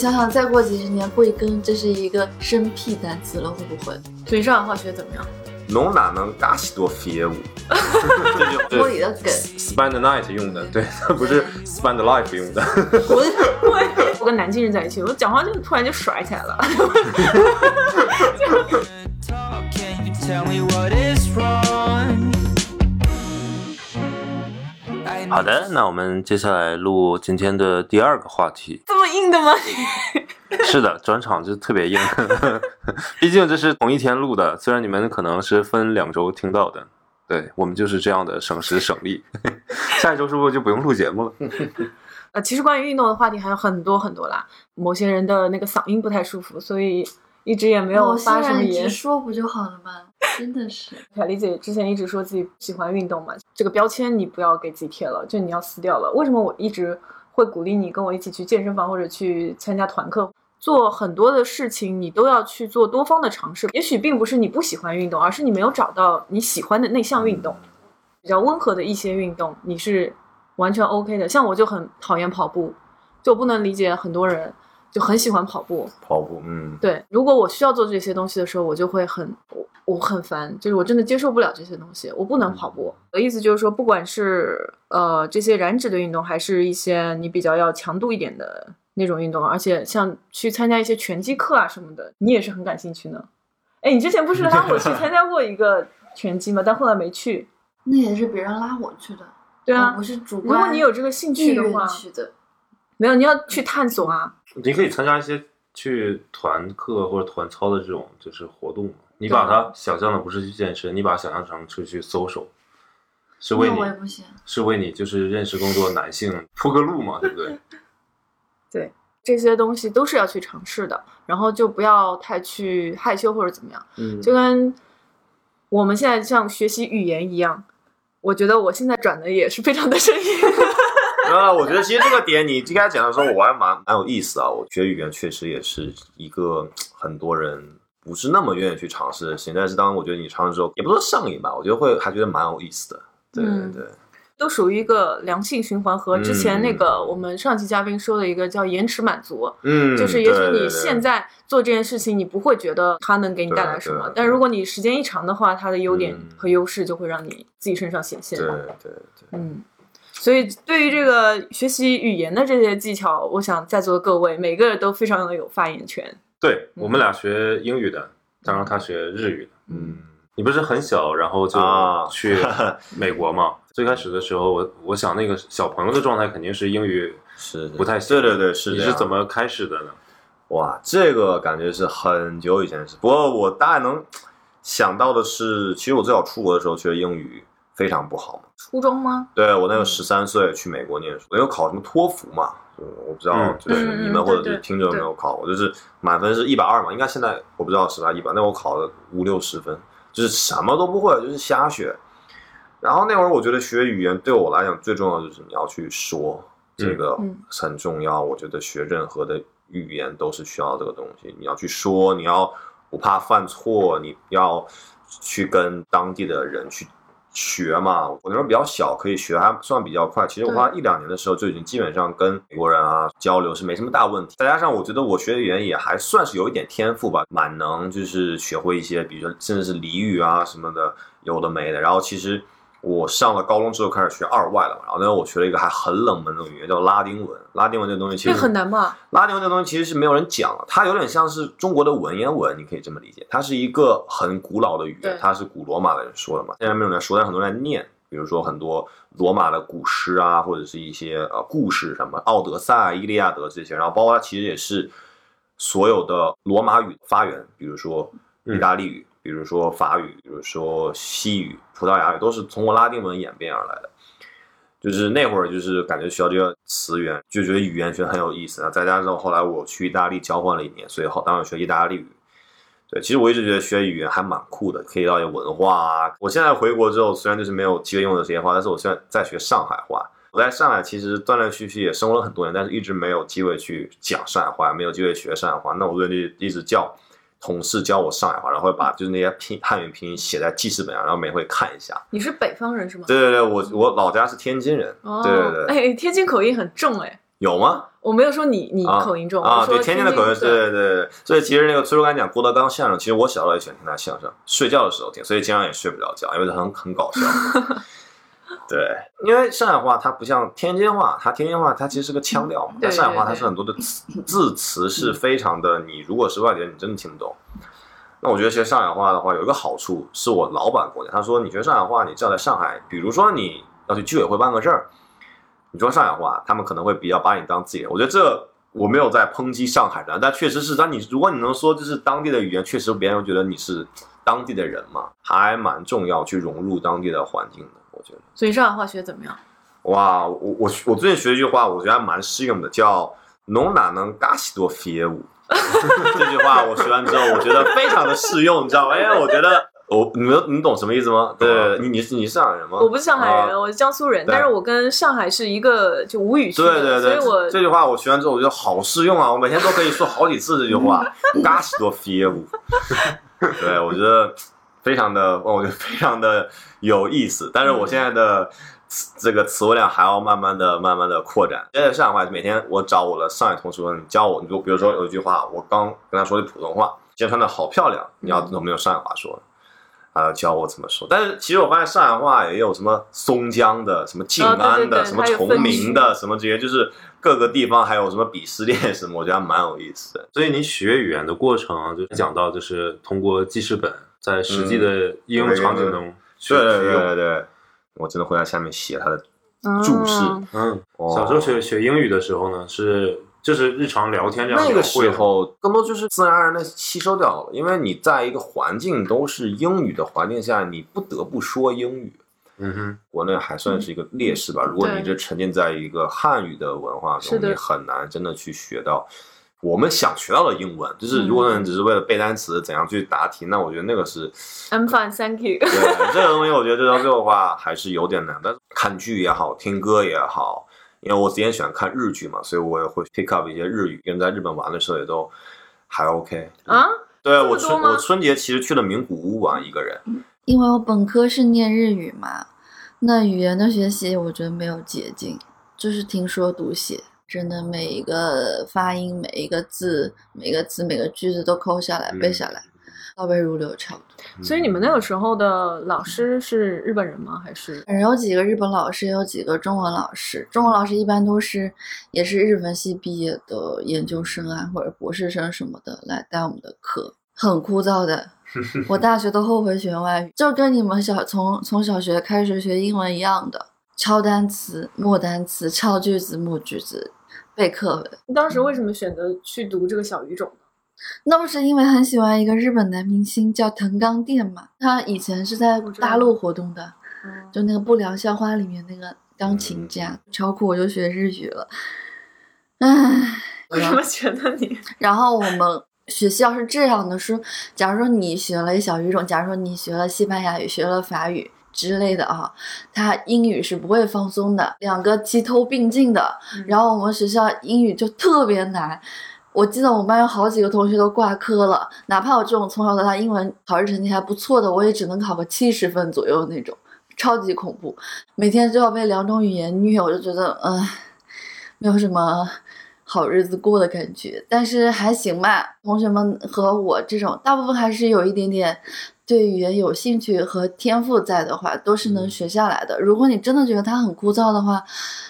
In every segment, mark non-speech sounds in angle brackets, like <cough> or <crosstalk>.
想想，再过几十年，贵庚这是一个生僻单词了，会不会？所以上海话学怎么样？侬哪能噶许多废话？这 <laughs> 就锅里的梗。spend the night 用的，对，不是 spend the life 用的。我 <laughs> 我跟南京人在一起，我讲话就突然就甩起来了。好的，那我们接下来录今天的第二个话题。这么硬的吗？<laughs> <laughs> 是的，转场就特别硬，<laughs> 毕竟这是同一天录的，虽然你们可能是分两周听到的，对我们就是这样的省时省力。下一周是不是就不用录节目了？呃，其实关于运动的话题还有很多很多啦。某些人的那个嗓音不太舒服，所以一直也没有发什么言。说不就好了吗？真的是。凯丽姐之前一直说自己喜欢运动嘛，这个标签你不要给自己贴了，就你要撕掉了。为什么我一直会鼓励你跟我一起去健身房或者去参加团课？做很多的事情，你都要去做多方的尝试。也许并不是你不喜欢运动，而是你没有找到你喜欢的那项运动。比较温和的一些运动，你是完全 OK 的。像我就很讨厌跑步，就不能理解很多人就很喜欢跑步。跑步，嗯，对，如果我需要做这些东西的时候，我就会很我我很烦，就是我真的接受不了这些东西，我不能跑步。我的意思就是说，不管是呃这些燃脂的运动，还是一些你比较要强度一点的那种运动，而且像去参加一些拳击课啊什么的，你也是很感兴趣呢。哎，你之前不是拉我去参加过一个拳击吗？但后来没去。那也是别人拉我去的，对啊我，是主如。果你有这个兴趣的话，去的，没有你要去探索啊。你可以参加一些去团课或者团操的这种就是活动嘛。你把它想象的不是去健身，你把它想象成出去搜手，是为你那我也不行。是为你就是认识更多男性铺个路嘛，对不对？<laughs> 对，这些东西都是要去尝试的，然后就不要太去害羞或者怎么样，嗯就跟我们现在像学习语言一样。我觉得我现在转的也是非常的生硬，啊，我觉得其实这个点你刚才讲的时候，我还蛮蛮有意思啊。我学语言确实也是一个很多人不是那么愿意去尝试的事情，但是当我觉得你尝试之后，也不是说上瘾吧，我觉得会还觉得蛮有意思的。对对嗯对，都属于一个良性循环和之前那嗯个我们上期嘉宾说的一个叫延迟满足，嗯，就是也许你现在做这件事情，你不会觉得它能给你带来什么但如果你时间一长的话，它的优点嗯和优势就会让你自己身上显现。对对对，嗯，所以对于这个学习语言的这些技巧，我想在座的各位每个人都非常的有发言权。对我们俩学英语的，当然他学日语的。嗯，你不是很小，然后就啊去美国嘛？最开始的时候，我我想那个小朋友的状态肯定是英语是不太行。对对对，是你是怎么开始的呢？哇，这个感觉是很久以前的事。不过我大概能想到的是，其实我最早出国的时候学英语非常不好嘛。初中吗？对我那个十三岁去美国念书，我有考什么托福嘛？就我不知道嗯，就是你们或者是听众有没有考过？就是满分是一百二嘛，应该现在我不知道是吧一百，那我考了五六十分，就是什么都不会，就是瞎学。然后那会儿我觉得学语言对我来讲最重要就是你要去说，这个嗯很重要。我觉得学任何的语言都是需要这个东西，你要去说，你要不怕犯错，你要去跟当地的人去学嘛。我那时候比较小，可以学还算比较快。其实我花一两年的时候就已经基本上跟美国人啊交流是没什么大问题。再加上我觉得我学语言也还算是有一点天赋吧，蛮能就是学会一些，比如说甚至是俚语啊什么的，有的没的。然后其实。我上了高中之后开始学二外了嘛，然后那时候我学了一个还很冷门的语言叫拉丁文。拉丁文这个东西其实很难吧？拉丁文这东西其实是没有人讲的，它有点像是中国的文言文，你可以这么理解。它是一个很古老的语言，它是古罗马的人说的嘛，现在没有人说，但很多人在念。比如说很多罗马的古诗啊，或者是一些呃故事，什么《奥德赛》《伊利亚德》这些，然后包括它其实也是所有的罗马语发源，比如说意大利语，比如说法语，比如说西语、葡萄牙语，都是通过拉丁文演变而来的。就是那会儿，就是感觉学到这个词源，就觉得语言学很有意思啊。再加上后来我去意大利交换了一年，所以后当时学意大利语。对，其实我一直觉得学语言还蛮酷的，可以了解文化啊。我现在回国之后，虽然就是没有机会用的这些话，但是我现在在学上海话。我在上海其实断断续续也生活了很多年，但是一直没有机会去讲上海话，没有机会学上海话。那我就一直叫同事教我上海话，然后会把就是那些拼汉语拼音写在记事本上，然后每回看一下。你是北方人是吗？对对对，我我老家是天津人，哦，对对对，哎，天津口音很重哎。有吗？我没有说你你啊口音重，啊，我说对，天津的口音，对对对对。所以其实那个崔叔刚讲郭德纲相声，其实我小时候也喜欢听他相声，睡觉的时候听，所以经常也睡不着觉，因为他很很搞笑。<laughs> 对，因为上海话它不像天津话，它天津话它其实是个腔调嘛，对但上海话它是很多的词字词是非常的，你如果是外地人，你真的听不懂。那我觉得学上海话的话，有一个好处，是我老板跟我讲，他说你学上海话，你只要在上海，比如说你要去居委会办个事儿，你说上海话，他们可能会比较把你当自己人。我觉得这我没有在抨击上海人，但确实是，但你如果你能说这是当地的语言，确实别人会觉得你是当地的人嘛，还蛮重要去融入当地的环境的。我觉得，所以上海话学怎么样？哇，我我我最近学一句话，我觉得还蛮适用的，叫“侬哪能嘎西多业务”。<laughs> 这句话我学完之后，我觉得非常的适用，你知道吗？因为我觉得我你们你懂什么意思吗？对，你你是你是上海人吗？我不是上海人，啊我是江苏人，但是我跟上海是一个就吴语区的，对对对，所以我这句话我学完之后，我觉得好适用啊！我每天都可以说好几次这句话，<laughs> 嘎西多业务。对，我觉得非常的，我觉得非常的有意思。但是我现在的词这个词汇量还要慢慢的、慢慢的扩展。现在上海话，每天我找我的上海同事说，你教我，你就比如说有一句话，我刚跟他说的普通话，今天穿的好漂亮，你要有没有上海话说？啊，教我怎么说。但是其实我发现上海话也有什么松江的、什么静安的、哦对对对什么崇明的、什么这些，就是各个地方还有什么鄙视链什么，我觉得还蛮有意思的。所以你学语言的过程啊，就讲到就是通过记事本，在实际的应用场景中去对对对。对对，我真的会在下面写他的注释。嗯小时候学学英语的时候呢，是就是日常聊天这样那个时候更多就是自然而然的吸收掉了，因为你在一个环境都是英语的环境下，你不得不说英语。嗯哼，国内还算是一个劣势吧。如果你对一直沉浸在一个汉语的文化中，你很难真的去学到我们想学到的英文。就是如果嗯你只是为了背单词、怎样去答题，那我觉得那个是，I'm fine, thank you。对这个东西，我觉得到最后的话还是有点难。但是看剧也好，听歌也好，因为我之前喜欢看日剧嘛，所以我也会 pick up 一些日语。跟在日本玩的时候也都还 OK 啊，对我春我春节其实去了名古屋玩一个人，因为我本科是念日语嘛，那语言的学习我觉得没有捷径，就是听说读写，真的每一个发音、每一个字、每个词、每个句子都抠下来、嗯背下来，倒背如流，差不多。所以你们那个时候的老师是日本人吗？还是反正有几个日本老师，也有几个中文老师。中文老师一般都是也是日文系毕业的研究生啊，或者博士生什么的来带我们的课，很枯燥的。<laughs> 我大学都后悔学外语，就跟你们小从从小学开始学英文一样的，抄单词、默单词、抄句子、默句子、背课文。你当时为什么选择去读这个小语种？那不是因为很喜欢一个日本男明星叫藤冈靛嘛？他以前是在大陆活动的，嗯就那个不良校花里面那个钢琴家，超酷，我就学日语了。唉，为什么选择你？<laughs> 然后我们学校是这样的，说，假如说你学了一小语种，假如说你学了西班牙语、学了法语之类的啊，他英语是不会放松的，两个齐头并进的。然后我们学校英语就特别难。我记得我们班有好几个同学都挂科了，哪怕我这种从小到大英文考试成绩还不错的，我也只能考个七十分左右那种，超级恐怖。每天就要被两种语言虐，我就觉得，嗯、没有什么好日子过的感觉。但是还行吧，同学们和我这种大部分还是有一点点对语言有兴趣和天赋在的话，都是能学下来的。如果你真的觉得它很枯燥的话，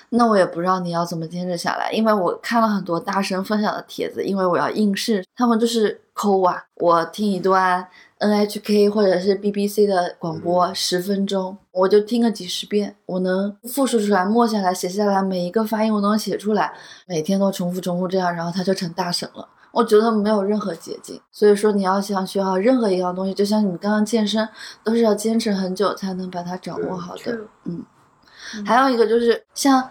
那我也不知道你要怎么坚持下来，因为我看了很多大神分享的帖子，因为我要应试，他们就是抠啊，我听一段 NHK 或者是 BBC 的广播十分钟，我就听个几十遍，我能复述出来、默下来、写下来，每一个发音我都能写出来，每天都重复重复这样，然后他就成大神了。我觉得没有任何捷径，所以说你要想学好任何一样东西，就像你们刚刚健身，都是要坚持很久才能把它掌握好的。是嗯，还有一个就是像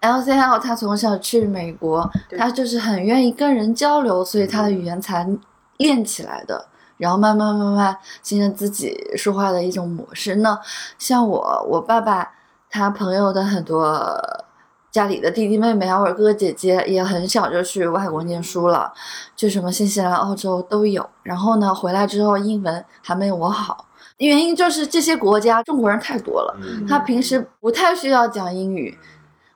LCL，他从小去美国，他就是很愿意跟人交流，所以他的语言才练起来的。然后慢慢慢慢形成自己说话的一种模式。那像我，我爸爸他朋友的很多家里的弟弟妹妹啊，或者哥哥姐姐，也很小就去外国念书了，就什么新西兰、澳洲都有。然后呢，回来之后英文还没我好，原因就是这些国家中国人太多了。嗯他平时不太需要讲英语，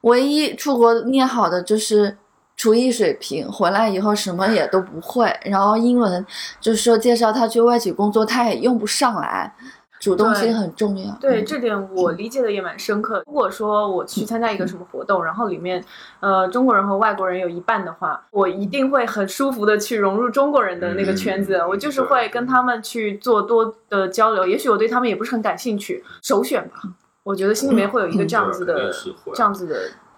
唯一出国念好的就是厨艺水平，回来以后什么也都不会，然后英文就是说介绍他去外企工作，他也用不上来，主动性很重要。对嗯这点我理解的也蛮深刻。如果说我去参加一个什么活动，然后里面呃中国人和外国人有一半的话，我一定会很舒服的去融入中国人的那个圈子。嗯我就是会跟他们去做多的交流。也许我对他们也不是很感兴趣，首选吧。我觉得心里面会有一个这样子的、这样子的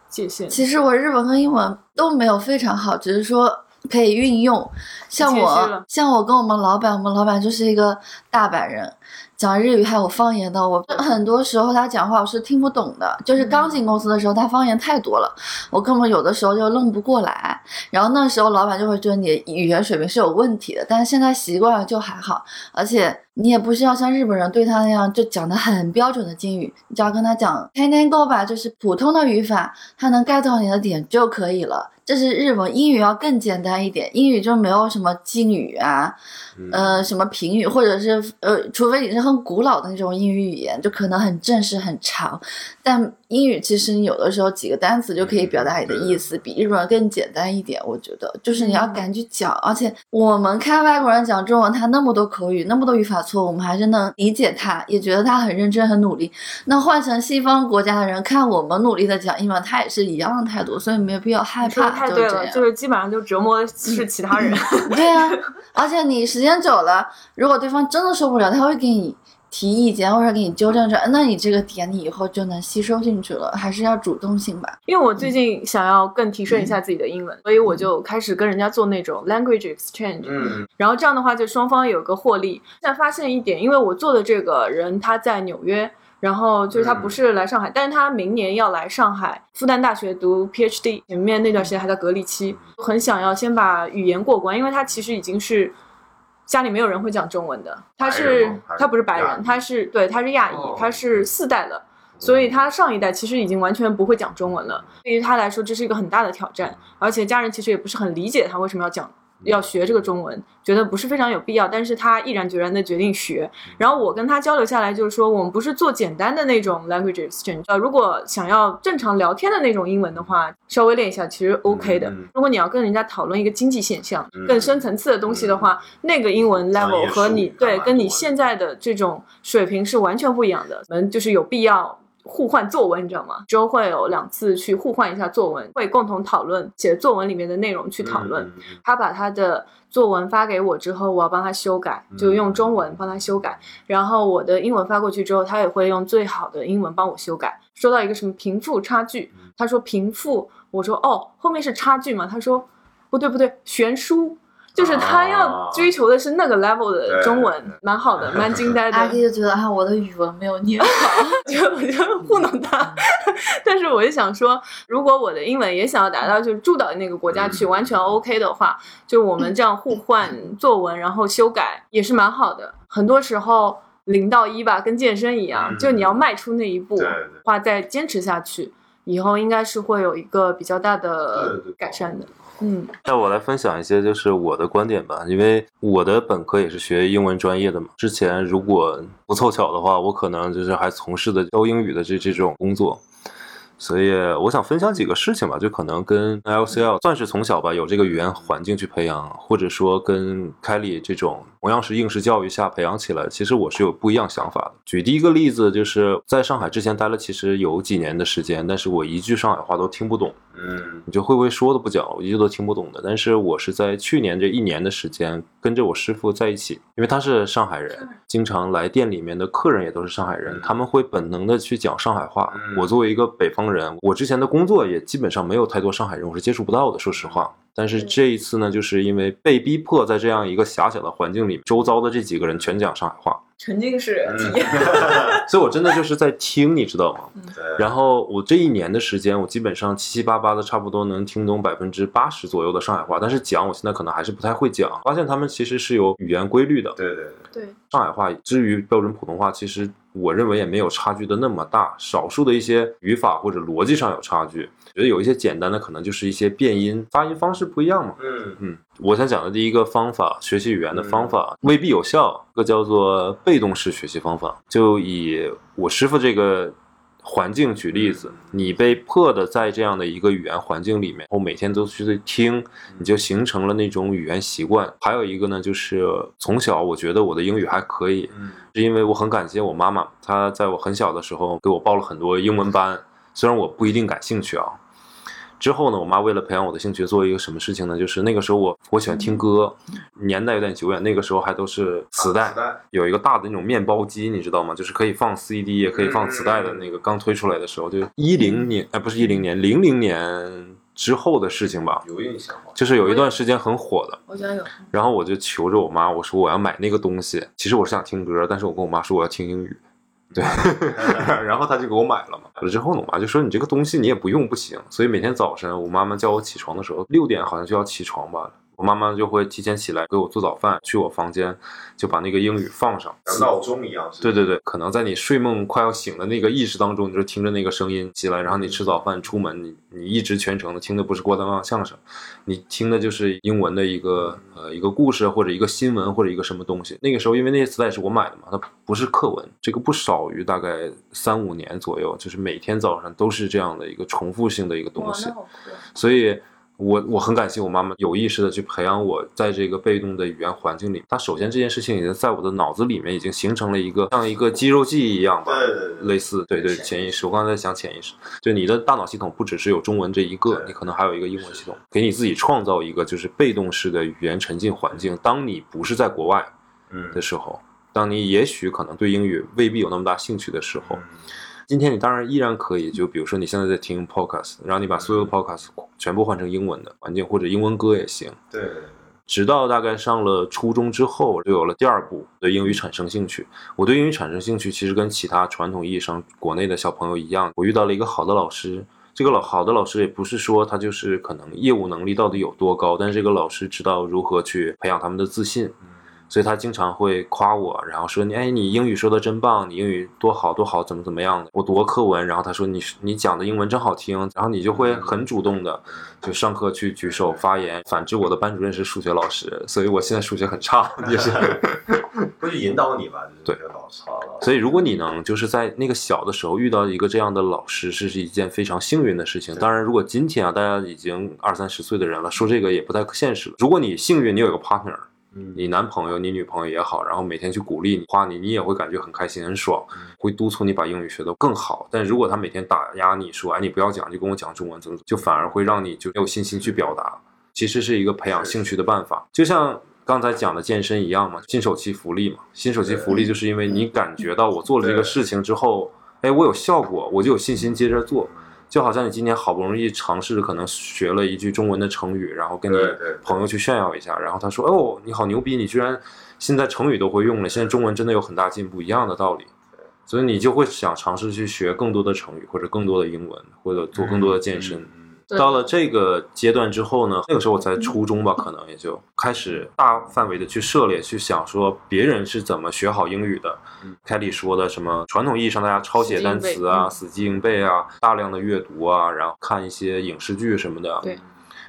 界限。其实我日文和英文都没有非常好，只是说可以运用。像我，像我跟我们老板，我们老板就是一个大阪人，讲日语还有方言的。我很多时候他讲话我是听不懂的，就是刚进公司的时候他方言太多了，我根本有的时候就愣不过来。然后那时候老板就会觉得你的语言水平是有问题的，但是现在习惯了就还好，而且你也不需要像日本人对他那样就讲的很标准的敬语，你只要跟他讲 k a n e go 吧，就是普通的语法，他能 get 到你的点就可以了。这是日文，英语要更简单一点，英语就没有什么敬语啊，嗯呃，什么评语，或者是呃，除非你是很古老的那种英语语言，就可能很正式很长。但英语其实你有的时候几个单词就可以表达你的意思，比日文更简单一点。我觉得，就是你要敢去讲，而且我们看外国人讲中文，他那么多口语，那么多语法错误，我们还是能理解他，也觉得他很认真很努力。那换成西方国家的人看我们努力的讲英文，他也是一样的态度，所以没有必要害怕。太对了，就这样就是基本上就折磨的是其他人。<laughs> 对啊，<laughs> 而且你时间久了，如果对方真的受不了，他会给你提意见或者给你纠正着，那你这个点你以后就能吸收进去了，还是要主动性吧。因为我最近想要更提升一下自己的英文，所以我就开始跟人家做那种 language exchange，、嗯然后这样的话就双方有个获利。现在发现一点，因为我做的这个人他在纽约。然后就是他不是来上海，但是他明年要来上海复旦大学读 PhD，前面那段时间还在隔离期，很想要先把语言过关，因为他其实已经是家里没有人会讲中文的，他是他不是白人，他是对他是亚裔，哦他是四代了。所以他上一代其实已经完全不会讲中文了，对于他来说这是一个很大的挑战，而且家人其实也不是很理解他为什么要讲要学这个中文，觉得不是非常有必要，但是他毅然决然的决定学。然后我跟他交流下来，就是说我们不是做简单的那种 language exchange，呃，如果想要正常聊天的那种英文的话，稍微练一下其实 OK 的。如果你要跟人家讨论一个经济现象嗯更深层次的东西的话，那个英文 level 和你对跟你现在的这种水平是完全不一样的。我们就是有必要。互换作文，你知道吗？周会有两次去互换一下作文，会共同讨论写作文里面的内容去讨论。他把他的作文发给我之后，我要帮他修改，就用中文帮他修改。然后我的英文发过去之后，他也会用最好的英文帮我修改。说到一个什么贫富差距，他说贫富，我说哦，后面是差距嘛？他说不对不对，悬殊。就是他要追求的是那个 level 的中文对，蛮好的，<laughs> 蛮惊呆的。阿 K 就觉得啊，我的语文没有你好。<laughs> 就我就糊弄他，<laughs> 但是我就想说，如果我的英文也想要达到就是住到那个国家去嗯完全 OK 的话，就我们这样互换作文，然后修改也是蛮好的。很多时候零到一吧，跟健身一样，嗯就你要迈出那一步对对话，再坚持下去，以后应该是会有一个比较大的改善的。嗯，那我来分享一些就是我的观点吧，因为我的本科也是学英文专业的嘛。之前如果不凑巧的话，我可能就是还从事的教英语的这这种工作。所以我想分享几个事情吧，就可能跟 LCL 算是从小吧有这个语言环境去培养，或者说跟 Kelly 这种同样是应试教育下培养起来，其实我是有不一样想法的。举第一个例子，就是在上海之前待了其实有几年的时间，但是我一句上海话都听不懂。嗯你就会不会说都不讲，我一句都听不懂的。但是我是在去年这一年的时间跟着我师傅在一起，因为他是上海人，经常来店里面的客人也都是上海人嗯，他们会本能的去讲上海话。嗯我作为一个北方人，我之前的工作也基本上没有太多上海人，我是接触不到的，说实话。但是这一次呢，就是因为被逼迫在这样一个狭小的环境里，周遭的这几个人全讲上海话，沉浸式嗯体验。<laughs> <laughs> 所以我真的就是在听，你知道吗？对然后我这一年的时间，我基本上七七八八的，差不多能听懂百分之八十左右的上海话，但是讲我现在可能还是不太会讲。发现他们其实是有语言规律的。对对对，对，上海话至于标准普通话，其实我认为也没有差距的那么大，少数的一些语法或者逻辑上有差距。觉得有一些简单的，可能就是一些变音、发音方式不一样嘛。嗯嗯，我想讲的第一个方法，学习语言的方法未必有效，这个叫做被动式学习方法。就以我师傅这个环境举例子，你被迫的在这样的一个语言环境里面，我每天都去听，你就形成了那种语言习惯。还有一个呢，就是从小我觉得我的英语还可以，嗯是因为我很感谢我妈妈，她在我很小的时候给我报了很多英文班，虽然我不一定感兴趣啊。之后呢，我妈为了培养我的兴趣，做一个什么事情呢？就是那个时候我我喜欢听歌，年代有点久远，那个时候还都是磁带，有一个大的那种面包机，你知道吗？就是可以放 CD 也可以放磁带的那个，刚推出来的时候，就一零年，哎，不是一零年，零零年之后的事情吧。有印象就是有一段时间很火的，我有。然后我就求着我妈，我说我要买那个东西。其实我是想听歌，但是我跟我妈说我要听英语，对，<laughs> 然后他就给我买了嘛。买了之后呢，我妈就说你这个东西你也不用不行。所以每天早晨我妈妈叫我起床的时候，六点好像就要起床吧。我妈妈就会提前起来给我做早饭，去我房间就把那个英语放上，像闹钟一样，对对对，可能在你睡梦快要醒的那个意识当中，你就听着那个声音起来，然后你吃早饭出门，你你一直全程的听的不是郭德纲相声，你听的就是英文的一个呃一个故事或者一个新闻或者一个什么东西。那个时候因为那些磁带是我买的嘛，它不是课文，这个不少于大概三五年左右，就是每天早上都是这样的一个重复性的一个东西。所以我我很感谢我妈妈有意识的去培养我在这个被动的语言环境里。她首先这件事情已经在我的脑子里面已经形成了一个像一个肌肉记忆一样吧，对对对类似对对潜意识。我刚才在想潜意识，就你的大脑系统不只是有中文这一个，你可能还有一个英文系统，给你自己创造一个就是被动式的语言沉浸环境。当你不是在国外嗯的时候，当你也许可能对英语未必有那么大兴趣的时候，嗯今天你当然依然可以，就比如说你现在在听 podcast，然后你把所有的 podcast 全部换成英文的环境，或者英文歌也行。对直到大概上了初中之后，就有了第二步对英语产生兴趣。我对英语产生兴趣，其实跟其他传统意义上国内的小朋友一样，我遇到了一个好的老师。这个老好的老师也不是说他就是可能业务能力到底有多高，但是这个老师知道如何去培养他们的自信。所以他经常会夸我，然后说你哎，你英语说的真棒，你英语多好多好，怎么怎么样的。我读过课文，然后他说你你讲的英文真好听，然后你就会很主动的就上课去举手发言。反之，我的班主任是数学老师，所以我现在数学很差，<laughs> 也是。<laughs> 会去引导你吧？就是对老师，好了所以如果你能就是在那个小的时候遇到一个这样的老师，是是一件非常幸运的事情。当然，如果今天啊大家已经二三十岁的人了，说这个也不太现实了。如果你幸运，你有一个 partner。嗯你男朋友、你女朋友也好，然后每天去鼓励你、夸你，你也会感觉很开心、很爽，会督促你把英语学得更好。但如果他每天打压你说，哎，你不要讲，就跟我讲中文，怎么怎么，就反而会让你就没有信心去表达。其实是一个培养兴趣的办法，就像刚才讲的健身一样嘛，新手期福利嘛。新手期福利就是因为你感觉到我做了这个事情之后，哎，我有效果，我就有信心接着做。就好像你今天好不容易尝试可能学了一句中文的成语，然后跟你朋友去炫耀一下，然后他说：“哦，你好牛逼，你居然现在成语都会用了，现在中文真的有很大进步，一样的道理。”所以你就会想尝试去学更多的成语，或者更多的英文，或者做更多的健身。到了这个阶段之后呢，那个时候我才初中吧，可能也就开始大范围的去涉猎，去想说别人是怎么学好英语的。嗯凯里说的什么传统意义上大家抄写单词啊、死记硬背啊、大量的阅读啊，然后看一些影视剧什么的，对，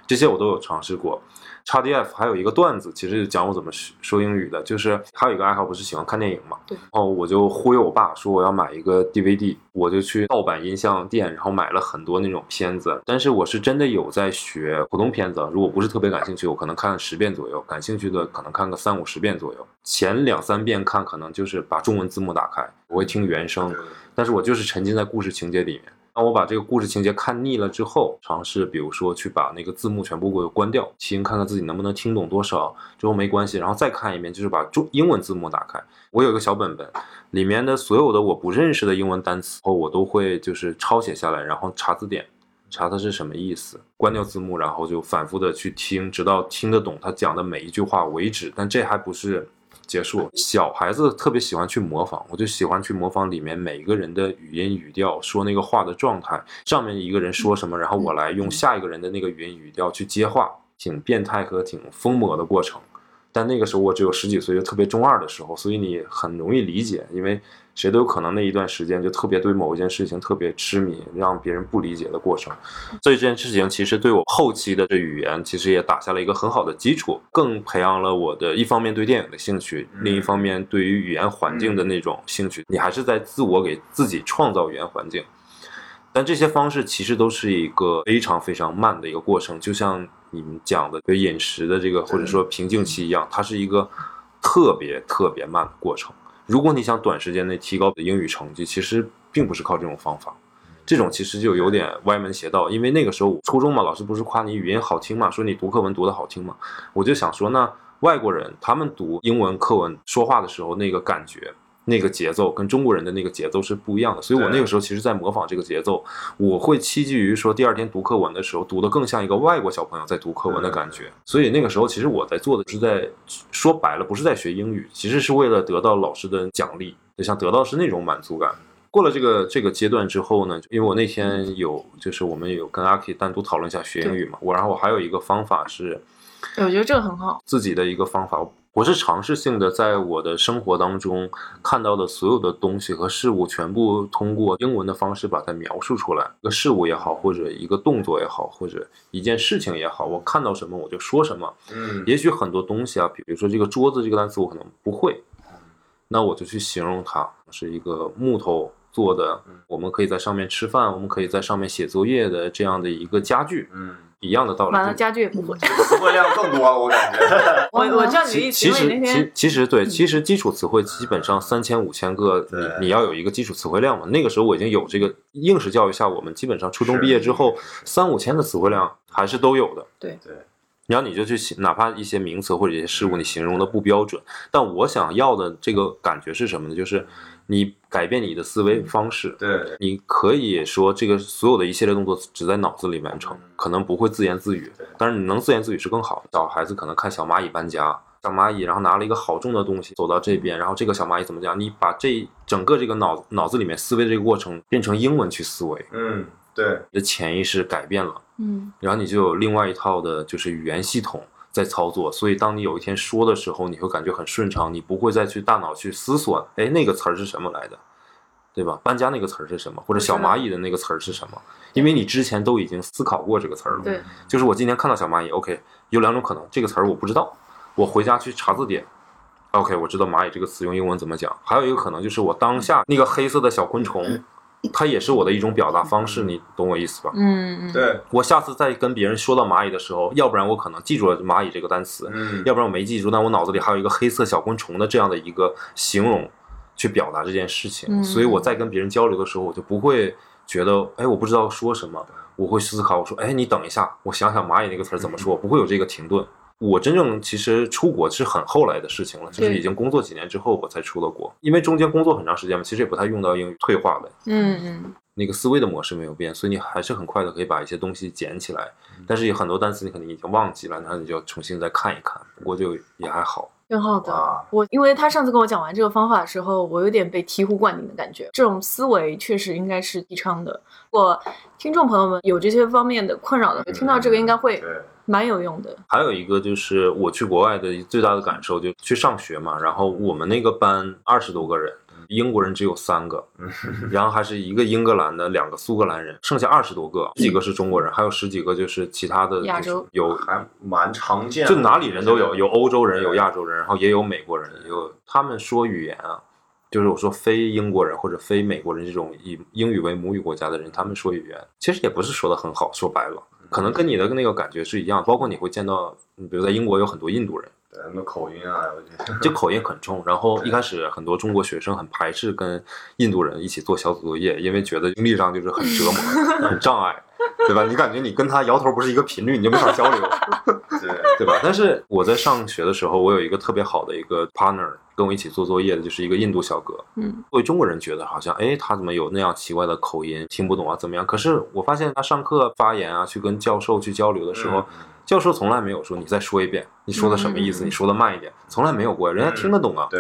这些我都有尝试过。XDF 还有一个段子，其实讲我怎么说说英语的，就是还有一个爱好不是喜欢看电影嘛，对，然后我就忽悠我爸说我要买一个 DVD，我就去盗版音像店，然后买了很多那种片子。但是我是真的有在学普通片子，如果不是特别感兴趣，我可能看十遍左右；感兴趣的可能看个三五十遍左右。前两三遍看可能就是把中文字幕打开，我会听原声，但是我就是沉浸在故事情节里面。当我把这个故事情节看腻了之后，尝试比如说去把那个字幕全部给我关掉，听看看自己能不能听懂多少，之后没关系，然后再看一遍，就是把中英文字幕打开。我有一个小本本，里面的所有的我不认识的英文单词，我都会就是抄写下来，然后查字典，查它是什么意思，关掉字幕，然后就反复的去听，直到听得懂他讲的每一句话为止。但这还不是结束。小孩子特别喜欢去模仿，我就喜欢去模仿里面每一个人的语音语调，说那个话的状态。上面一个人说什么，然后我来用下一个人的那个语音语调去接话，挺变态和挺疯魔的过程。但那个时候我只有十几岁，就特别中二的时候，所以你很容易理解，因为谁都有可能那一段时间就特别对某一件事情特别痴迷，让别人不理解的过程。所以这件事情其实对我后期的这语言其实也打下了一个很好的基础，更培养了我的一方面对电影的兴趣，另一方面对于语言环境的那种兴趣。你还是在自我给自己创造语言环境。但这些方式其实都是一个非常非常慢的一个过程，就像你们讲的对饮食的这个或者说瓶颈期一样，它是一个特别特别慢的过程。如果你想短时间内提高你的英语成绩，其实并不是靠这种方法。这种其实就有点歪门邪道，因为那个时候初中嘛，老师不是夸你语音好听嘛，说你读课文读的好听嘛，我就想说，那外国人他们读英文课文说话的时候那个感觉。那个节奏跟中国人的那个节奏是不一样的，所以我那个时候其实在模仿这个节奏，我会期冀于说第二天读课文的时候读得更像一个外国小朋友在读课文的感觉。所以那个时候其实我在做的是在说白了不是在学英语，其实是为了得到老师的奖励，就想得到是那种满足感。过了这个这个阶段之后呢，因为我那天有就是我们有跟阿 K 单独讨论一下学英语嘛，我然后我还有一个方法是对我觉得这个很好。自己的一个方法，我是尝试性的在我的生活当中看到的所有的东西和事物，全部通过英文的方式把它描述出来。一个事物也好，或者一个动作也好，或者一件事情也好，我看到什么我就说什么。嗯也许很多东西啊，比如说这个桌子这个单词我可能不会，那我就去形容它是一个木头做的，我们可以在上面吃饭，我们可以在上面写作业的这样的一个家具，嗯，一样的道理。完家具也不会。词汇量更多了，我感觉。<laughs> 我我知道你的意思，其其实其其实对，其实基础词汇基本上三千五千个，你你要有一个基础词汇量嘛。那个时候我已经有这个应试教育下，我们基本上初中毕业之后，三五千的词汇量还是都有的。对对，然后你就去形，哪怕一些名词或者一些事物你形容的不标准，但我想要的这个感觉是什么呢？就是你改变你的思维方式。对，你可以说这个所有的一系列动作只在脑子里完成，可能不会自言自语，但是你能自言自语是更好。小孩子可能看小蚂蚁搬家，小蚂蚁然后拿了一个好重的东西走到这边，然后这个小蚂蚁怎么讲？你把这整个这个脑脑子里面思维的这个过程变成英文去思维，嗯，对，你的潜意识改变了，嗯，然后你就有另外一套的就是语言系统。在操作，所以当你有一天说的时候，你会感觉很顺畅，你不会再去大脑去思索，哎，那个词儿是什么来的，对吧？搬家那个词儿是什么，或者小蚂蚁的那个词儿是什么？因为你之前都已经思考过这个词儿了。对，就是我今天看到小蚂蚁，OK，有两种可能，这个词儿我不知道，我回家去查字典，OK，我知道蚂蚁这个词用英文怎么讲。还有一个可能就是我当下那个黑色的小昆虫，它也是我的一种表达方式，你懂我意思吧？嗯嗯，对，我下次再跟别人说到蚂蚁的时候，要不然我可能记住了蚂蚁这个单词，嗯，要不然我没记住，但我脑子里还有一个黑色小昆虫的这样的一个形容，去表达这件事情。嗯所以我在跟别人交流的时候，我就不会觉得，哎，我不知道说什么，我会思考，我说，哎，你等一下，我想想蚂蚁那个词儿怎么说，我不会有这个停顿。我真正其实出国是很后来的事情了，就是已经工作几年之后我才出了国，因为中间工作很长时间嘛，其实也不太用到英语，退化了。嗯嗯，那个思维的模式没有变，所以你还是很快的可以把一些东西捡起来。但是有很多单词你可能已经忘记了，然后你就要重新再看一看。不过就也还好。挺好的哇。我因为他上次跟我讲完这个方法的时候，我有点被醍醐灌顶的感觉。这种思维确实应该是提倡的。如果听众朋友们有这些方面的困扰的，听到这个应该会对，蛮有用的。还有一个就是我去国外的最大的感受，就去上学嘛，然后我们那个班二十多个人，英国人只有三个，<laughs> 然后还是一个英格兰的，两个苏格兰人，剩下二十多个，几个是中国人，还有十几个就是其他的，亚洲有还蛮常见的，就哪里人都有，有欧洲人，有亚洲人，然后也有美国人，有他们说语言啊，就是我说非英国人或者非美国人这种以英语为母语国家的人，他们说语言其实也不是说的很好，说白了，可能跟你的那个感觉是一样，包括你会见到，你比如在英国有很多印度人，对，那口音啊，我觉得就口音很重，然后一开始很多中国学生很排斥跟印度人一起做小组作业，因为觉得精力上就是很折磨、<laughs> 很障碍，对吧？你感觉你跟他摇头不是一个频率，你就没法交流。对，<laughs> 对吧？但是我在上学的时候，我有一个特别好的一个 partner，跟我一起做作业的，就是一个印度小哥。嗯，作为中国人觉得好像，哎，他怎么有那样奇怪的口音，听不懂啊，怎么样？可是我发现他上课发言啊，去跟教授去交流的时候，教授从来没有说你再说一遍，你说的什么意思？嗯你说的慢一点，从来没有过，人家听得懂啊。对，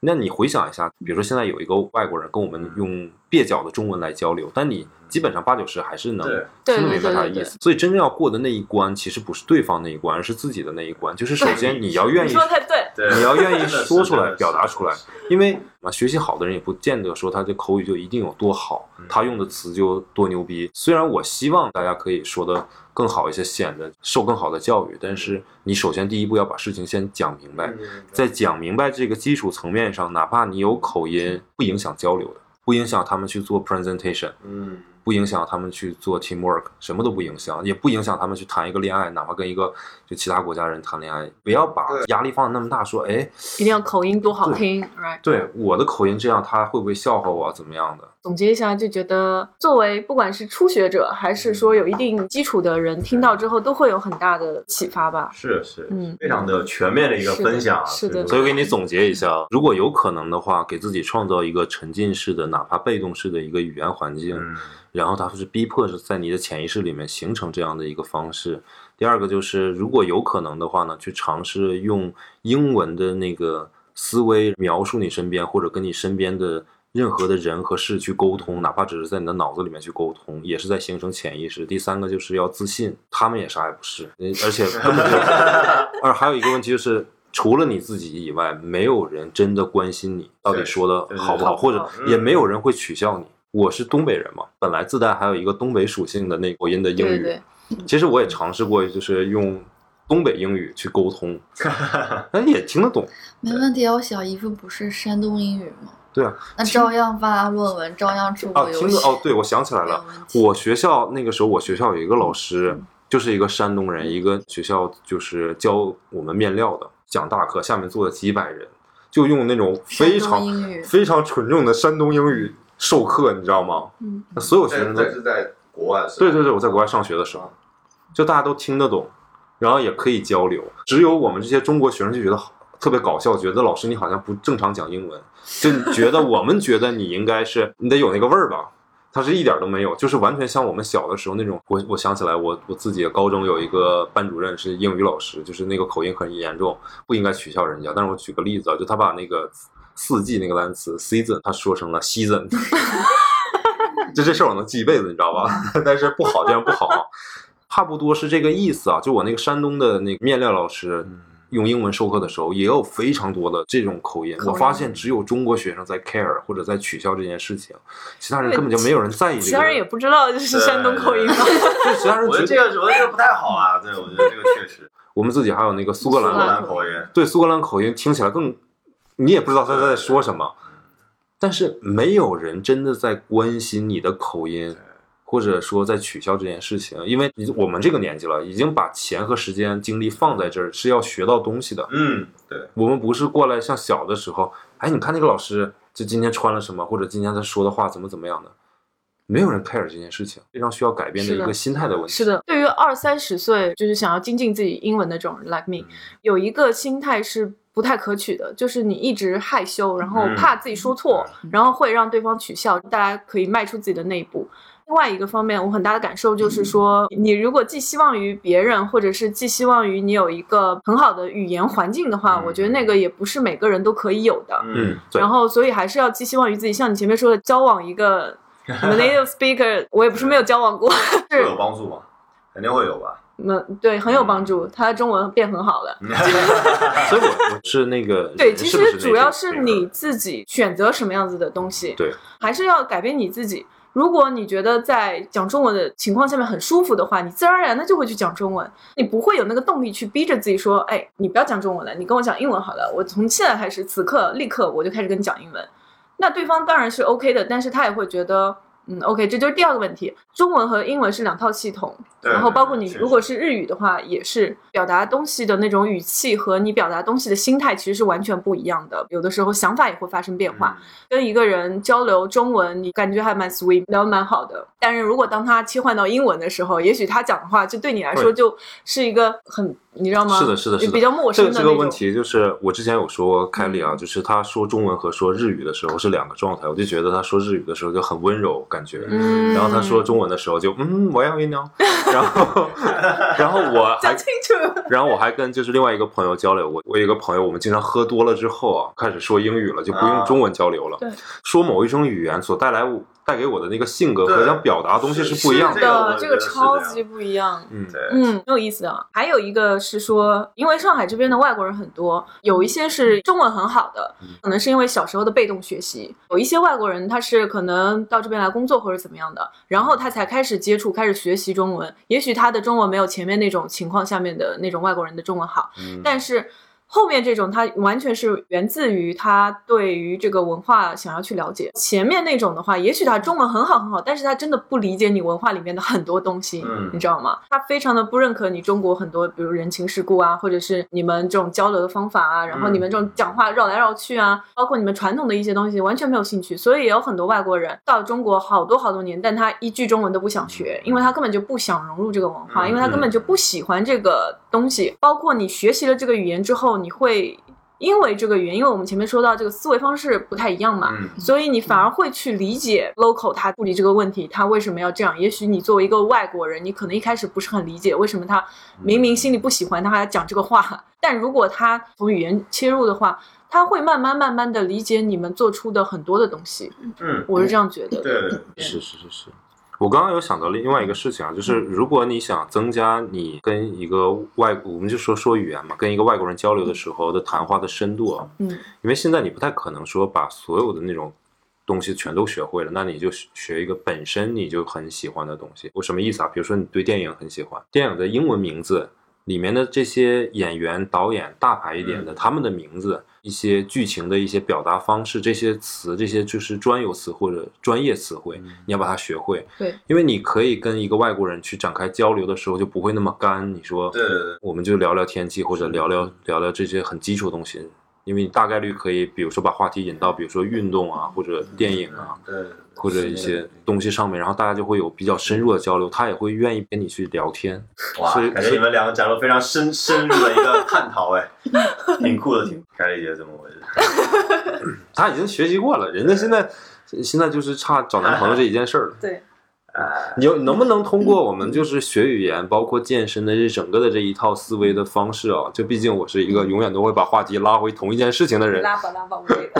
那你回想一下，比如说现在有一个外国人跟我们用蹩脚的中文来交流，但你基本上八九十还是能听得明白他的意思。所以真正要过的那一关，其实不是对方那一关，而是自己的那一关。就是首先你要愿意 <laughs> 你说太对。你要愿意说出来、表达出来，因为啊，学习好的人也不见得说他的口语就一定有多好，嗯他用的词就多牛逼。虽然我希望大家可以说的更好一些，显得受更好的教育，但是你首先第一步要把事情先讲明白，嗯在讲明白这个基础层面上，哪怕你有口音，不影响交流的，不影响他们去做 presentation。嗯，不影响他们去做 teamwork，什么都不影响，也不影响他们去谈一个恋爱，哪怕跟一个就其他国家人谈恋爱，不要把压力放得那么大，说哎，一定要口音多好听，right？对我的口音这样，他会不会笑话我怎么样的？总结一下，就觉得作为不管是初学者还是说有一定基础的人，听到之后都会有很大的启发吧。是是，嗯非常的全面的一个分享啊，是的是的所以我给你总结一下，如果有可能的话，给自己创造一个沉浸式的，哪怕被动式的一个语言环境，嗯然后它是逼迫是在你的潜意识里面形成这样的一个方式。第二个就是，如果有可能的话呢，去尝试用英文的那个思维描述你身边或者跟你身边的任何的人和事去沟通，哪怕只是在你的脑子里面去沟通，也是在形成潜意识。第三个就是要自信，他们也啥也不是，嗯而且根本就，<laughs> 而还有一个问题就是。除了你自己以外，没有人真的关心你到底说的好不好，或者也没有人会取笑你。我是东北人嘛，本来自带还有一个东北属性的那个口音的英语。对对，其实我也尝试过，就是用东北英语去沟通，<laughs> 但也听得懂。没问题啊。我小姨夫不是山东英语吗？对啊，那照样发论文，照样出啊，过游戏。听得哦，对，我想起来了我学校那个时候，我学校有一个老师，就是一个山东人，一个学校就是教我们面料的，讲大课，下面坐了几百人，就用那种非常非常纯正的山东英语授课，你知道吗？嗯，那所有学生都是在国外，对对对，我在国外上学的时候，就大家都听得懂，然后也可以交流。只有我们这些中国学生就觉得好特别搞笑，觉得老师你好像不正常讲英文，就觉得我们觉得你应该是你得有那个味儿吧。他是一点都没有，就是完全像我们小的时候那种。我我想起来，我我自己高中有一个班主任是英语老师，就是那个口音很严重，不应该取笑人家。但是我举个例子啊，就他把那个四季那个单词 season 他说成了 season，<laughs> 就这事儿我能记一辈子，你知道吧？<laughs> 但是不好，这样不好。差不多是这个意思啊。就我那个山东的那个面料老师，用英文授课的时候，也有非常多的这种口音。我发现只有中国学生在 care 或者在取笑这件事情，其他人根本就没有人在意这个。其他人也不知道这是山东口音吗？对，其他人我觉觉得得这个我觉得这个不太好啊，对，我觉得这个确实，我们自己还有那个苏格兰的兰口音，对苏格兰口音听起来更，你也不知道他在说什么，但是没有人真的在关心你的口音，或者说在取消这件事情，因为我们这个年纪了，已经把钱和时间精力放在这儿，是要学到东西的。嗯，对，我们不是过来像小的时候，哎，你看那个老师，就今天穿了什么，或者今天他说的话怎么怎么样的，没有人 care 这件事情，非常需要改变的一个心态的问题。是的，对于二三十岁就是想要精进自己英文的这种人，like me，有一个心态是不太可取的，就是你一直害羞，然后嗯怕自己说错，然后会让对方取笑，大家可以迈出自己的那一步。另外一个方面，我很大的感受就是说，你如果寄希望于别人，或者是寄希望于你有一个很好的语言环境的话，嗯我觉得那个也不是每个人都可以有的。嗯，对然。后，所以还是要寄希望于自己，像你前面说的，交往一个 <laughs> native speaker，我也不是没有交往过，<laughs> 会有帮助吗？肯定会有吧。那对很有帮助，他中文变很好了。<laughs> 所以我我是那个对，其实主要是你自己选择什么样子的东西，对，还是要改变你自己。如果你觉得在讲中文的情况下面很舒服的话，你自然而然的就会去讲中文，你不会有那个动力去逼着自己说，哎，你不要讲中文了，你跟我讲英文好了。我从现在开始，此刻立刻我就开始跟你讲英文。那对方当然是 OK 的，但是他也会觉得，嗯，OK，这就是第二个问题。中文和英文是两套系统，对然后包括你如果是日语的话，也是表达东西的那种语气和你表达东西的心态其实是完全不一样的。有的时候想法也会发生变化。跟一个人交流中文，你感觉还蛮 sweet，聊得蛮好的。但是如果当他切换到英文的时候，也许他讲的话就对你来说就是一个很，你知道吗？是的，是的，是的，比较陌生的。这个这个问题就是我之前有说过凯莉啊，嗯就是他说中文和说日语的时候是两个状态，我就觉得他说日语的时候就很温柔感觉，嗯，然后他说中文的时候就嗯我要晕呢，然后 <laughs> 然后我还讲清楚。然后我还跟就是另外一个朋友交流我，我有一个朋友，我们经常喝多了之后啊，开始说英语了，就不用中文交流了。对，说某一种语言所带来我带给我的那个性格和想表达的东西是不一样的。是这个我的，这个超级不一样。嗯，对，嗯，很有意思啊。还有一个是说，因为上海这边的外国人很多，有一些是中文很好的，可能是因为小时候的被动学习；有一些外国人他是可能到这边来工作或者怎么样的，然后他才开始接触、开始学习中文。也许他的中文没有前面那种情况下面的那种外国人的中文好，嗯但是后面这种，它完全是源自于他对于这个文化想要去了解。前面那种的话，也许他中文很好很好，但是他真的不理解你文化里面的很多东西，嗯你知道吗？他非常的不认可你中国很多，比如人情世故啊，或者是你们这种交流的方法啊，然后嗯你们这种讲话绕来绕去啊，包括你们传统的一些东西，完全没有兴趣。所以也有很多外国人到中国好多好多年，但他一句中文都不想学，因为他根本就不想融入这个文化，嗯因为他根本就不喜欢这个东西。包括你学习了这个语言之后，你会因为这个语言，因为我们前面说到这个思维方式不太一样嘛，嗯所以你反而会去理解 local 他处理这个问题，他为什么要这样。也许你作为一个外国人，你可能一开始不是很理解为什么他明明心里不喜欢，他还要讲这个话。但如果他从语言切入的话，他会慢慢慢慢的理解你们做出的很多的东西。嗯，我是这样觉得的。对对对，是是是是。我刚刚有想到另外一个事情啊，就是如果你想增加你跟一个外，我们就说说语言嘛，跟一个外国人交流的时候的谈话的深度啊，嗯，因为现在你不太可能说把所有的那种东西全都学会了，那你就学一个本身你就很喜欢的东西。我什么意思啊？比如说你对电影很喜欢，电影的英文名字里面的这些演员、导演，大牌一点的，他们的名字、一些剧情的一些表达方式，这些词，这些就是专有词或者专业词汇，你要把它学会。对，因为你可以跟一个外国人去展开交流的时候，就不会那么干。你说，对对对我们就聊聊天气，或者聊聊聊聊这些很基础的东西，因为你大概率可以，比如说把话题引到，比如说运动啊，或者电影啊，或者一些东西上面，然后大家就会有比较深入的交流，他也会愿意跟你去聊天。哇，所以感觉你们两个讲了非常深深入的一个探讨，哎，<laughs> 挺酷的，挺凯丽姐怎么回事。他已经学习过了，人家现在现在就是差找男朋友这一件事儿了。<laughs> 对，哎，你能不能通过我们就是学语言，包括健身的这整个的这一套思维的方式啊？就毕竟我是一个永远都会把话题拉回同一件事情的人，拉吧拉吧，我这个。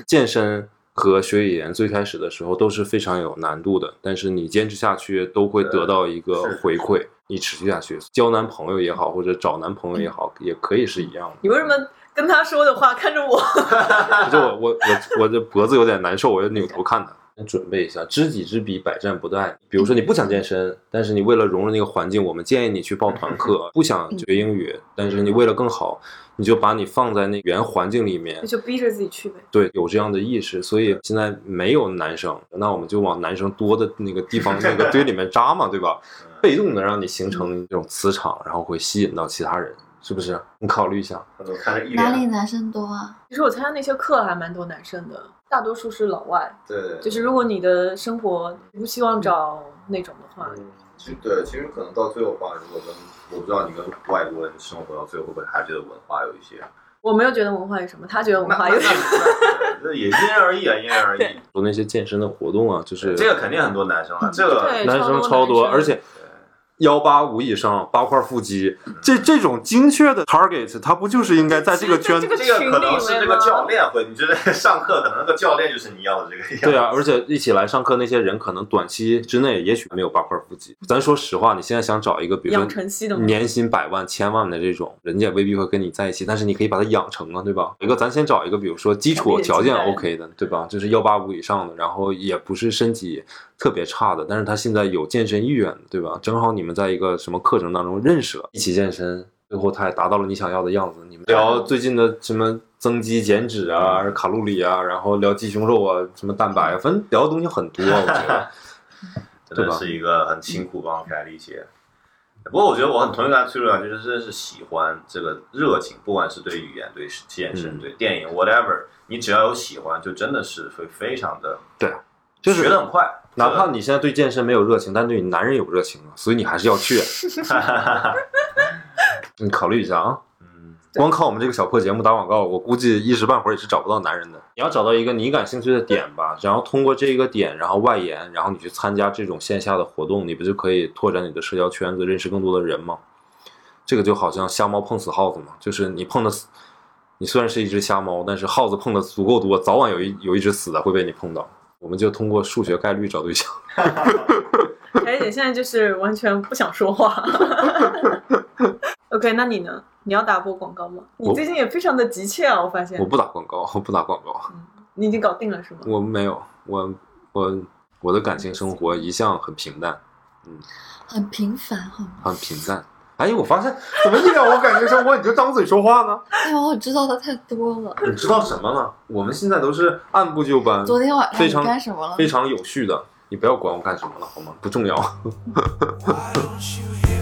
<laughs> 健身和学语言最开始的时候都是非常有难度的，但是你坚持下去都会得到一个回馈。你持续下去，交男朋友也好，或者找男朋友也好，也可以是一样的。你为什么跟他说的话看着我？<laughs> 就我我我我这脖子有点难受，我就扭头看他。准备一下，知己知彼，百战不殆。比如说你不想健身，但是你为了融入那个环境，我们建议你去报团课。不想学英语，但是你为了更好，你就把你放在那原环境里面那。就逼着自己去呗。对，有这样的意识，所以现在没有男生，那我们就往男生多的那个地方那个堆里面扎嘛，对吧？被动的让你形成这种磁场，然后会吸引到其他人，是不是？你考虑一下。哪里，男生多啊？其实我参加那些课还蛮多男生的，大多数是老外。对对，就是如果你的生活不希望找那种的话，嗯，其实对，其实可能到最后的话，如果跟我不知道你跟外国人生活到最后会不会还觉得文化有一些我没有觉得文化有什么，他觉得文化有什么。也因人而异啊，因人而异。说那些健身的活动啊，就是这个肯定很多男生啊，这个男生超多，而且幺八五以上八块腹肌，这这种精确的 target，它不就是应该在这个圈这个这个可能是这个教练会，你觉得 <laughs> 上课可能那个教练就是你要的这个样子。<laughs> 对啊，而且一起来上课那些人，可能短期之内也许没有八块腹肌。咱说实话，你现在想找一个，比如说年薪百万、千万的这种，人家未必会跟你在一起，但是你可以把它养成啊，对吧？一个咱先找一个，比如说基础条件 OK 的，对吧？就是幺八五以上的，然后也不是身体特别差的，但是他现在有健身意愿，对吧？正好你们在一个什么课程当中认识了，一起健身，最后他也达到了你想要的样子。你们聊最近的什么增肌减脂啊、卡路里啊，然后聊鸡胸肉啊、什么蛋白啊，反正聊的东西很多，我觉得。<laughs> 真的是一个很辛苦帮凯理解。不过我觉得我很同意他崔路阳，就是真的是喜欢这个热情，不管是对语言、对健身、嗯对电影，whatever，你只要有喜欢，就真的是会非常的对，就是学的很快，哪怕你现在对健身没有热情，但对你男人有热情啊，所以你还是要去。<laughs> 你考虑一下啊。嗯，光靠我们这个小破节目打广告，我估计一时半会儿也是找不到男人的。你要找到一个你感兴趣的点吧，然后通过这个点，然后外延，然后你去参加这种线下的活动，你不就可以拓展你的社交圈子，认识更多的人吗？这个就好像瞎猫碰死耗子嘛，就是你碰的死，你虽然是一只瞎猫，但是耗子碰的足够多，早晚有一有一只死的会被你碰到。我们就通过数学概率找对象。<laughs> 凯姐现在就是完全不想说话。OK，那你呢？你要打波广告吗？你最近也非常的急切啊，我发现我。不打广告，我不打广告。你已经搞定了是吗？我没有，我我我的感情生活一向很平淡，嗯很平凡，好吗？很平淡。哎，我发现怎么一聊我感情生活你就张嘴说话呢？哎呦，我知道的太多了。你知道什么了？我们现在都是按部就班，昨天晚上非常干什么了？非常有序的。你不要管我干什么了，好吗？不重要。<laughs> <laughs>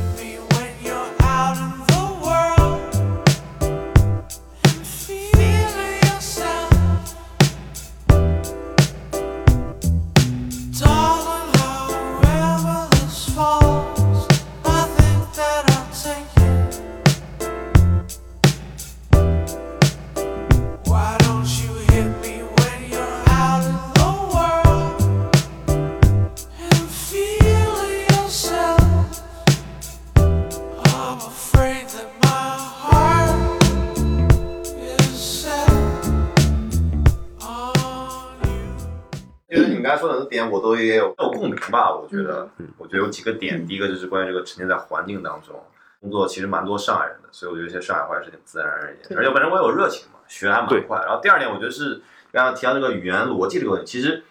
点，我都也有有共鸣吧？我觉得，嗯我觉得有几个点。第一个就是关于这个沉浸在环境当中，工作其实蛮多上海人的，所以我觉得一些上海话也是挺自然而然一点。而且本身我有热情嘛，学得还蛮快。然后第二点，我觉得是刚刚提到这个语言逻辑这个问题，其实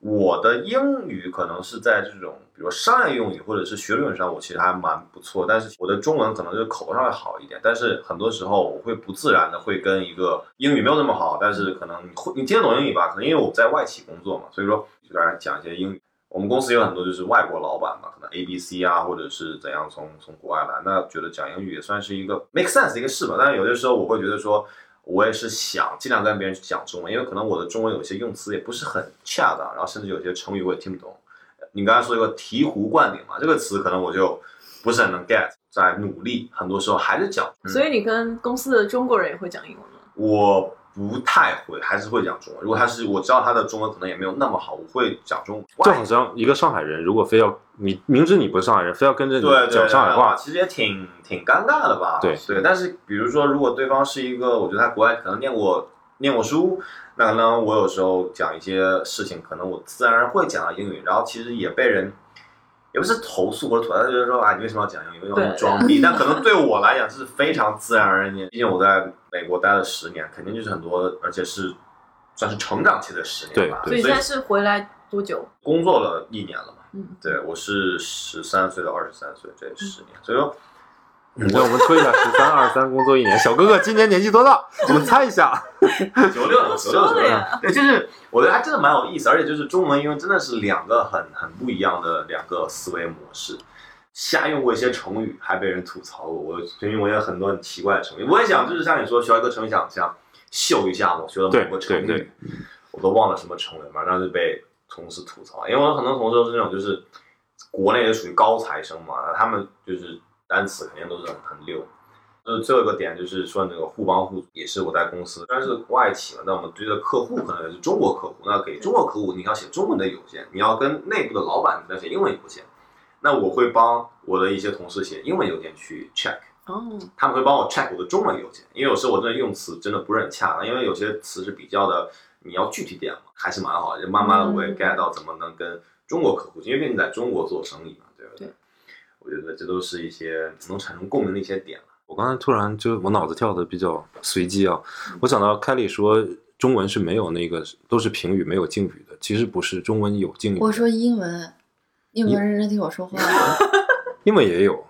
我的英语可能是在这种比如商业用语或者是学论上，我其实还蛮不错。但是我的中文可能就是口头上会好一点，但是很多时候我会不自然的会跟一个英语没有那么好，但是可能你会你听得懂英语吧？可能因为我在外企工作嘛，所以说就在那儿讲一些英语。我们公司有很多就是外国老板嘛，可能 A、B、C 啊，或者是怎样从从国外来，那觉得讲英语也算是一个 make sense 的一个事吧。但是有些时候我会觉得说，我也是想尽量跟别人去讲中文，因为可能我的中文有些用词也不是很恰当，然后甚至有些成语我也听不懂。你刚才说一个醍醐灌顶嘛，这个词可能我就不是很能 get，在努力，很多时候还是讲。所以你跟公司的中国人也会讲英文吗？我不太会，还是会讲中文。如果他是我知道他的中文可能也没有那么好，我会讲中文。就好像一个上海人，如果非要你明知你不是上海人，非要跟着你讲上海话，其实也挺挺尴尬的吧？对对，但是比如说，如果对方是一个，我觉得他国外可能念过念过书，那可能我有时候讲一些事情，可能我自然而然会讲到英语，然后其实也被人。也不是投诉或者吐槽，就是说啊，你为什么要讲英语？为什么要装逼？但可能对我来讲，这是非常自然而然的。毕竟我在美国待了十年，肯定就是很多，而且是算是成长期的十年吧。所以现在是回来多久？工作了一年了嘛，嗯，对我是十三岁到二十三岁这十年，所以说你让我们吹一下十三二三工作一年，小哥哥今年年纪多大？我们猜一下。<laughs> 九六九六说九六了呀，对，就是我觉得还真的蛮有意思，而且就是中文英文真的是两个很很不一样的两个思维模式。瞎用过一些成语，还被人吐槽过。我就因为有很多很奇怪的成语，我也想就是像你说学到一个成语，想想秀一下我学了某个成语，对对对我都忘了什么成语，马上就被同事吐槽。因为我很多同事都是那种就是国内的属于高材生嘛，他们就是单词肯定都是很很溜。就是最后一个点，就是说那个互帮互助，也是我在公司虽然是外企嘛，那我们对的客户可能也是中国客户。那给中国客户，你要写中文的邮件，你要跟内部的老板你要写英文邮件。那我会帮我的一些同事写英文邮件去 check，哦，他们会帮我 check 我的中文邮件，因为有时候我真的用词真的不是很恰当，因为有些词是比较的，你要具体点嘛，还是蛮好的。就慢慢的我也嗯 get 到怎么能跟中国客户，因为毕竟在中国做生意嘛，我觉得这都是一些能产生共鸣的一些点了。我刚才突然就我脑子跳的比较随机啊，我想到凯里说中文是没有那个都是平语没有敬语的，其实不是，中文有敬语。我说英文，英文认真听我说话。<laughs> 英文也有，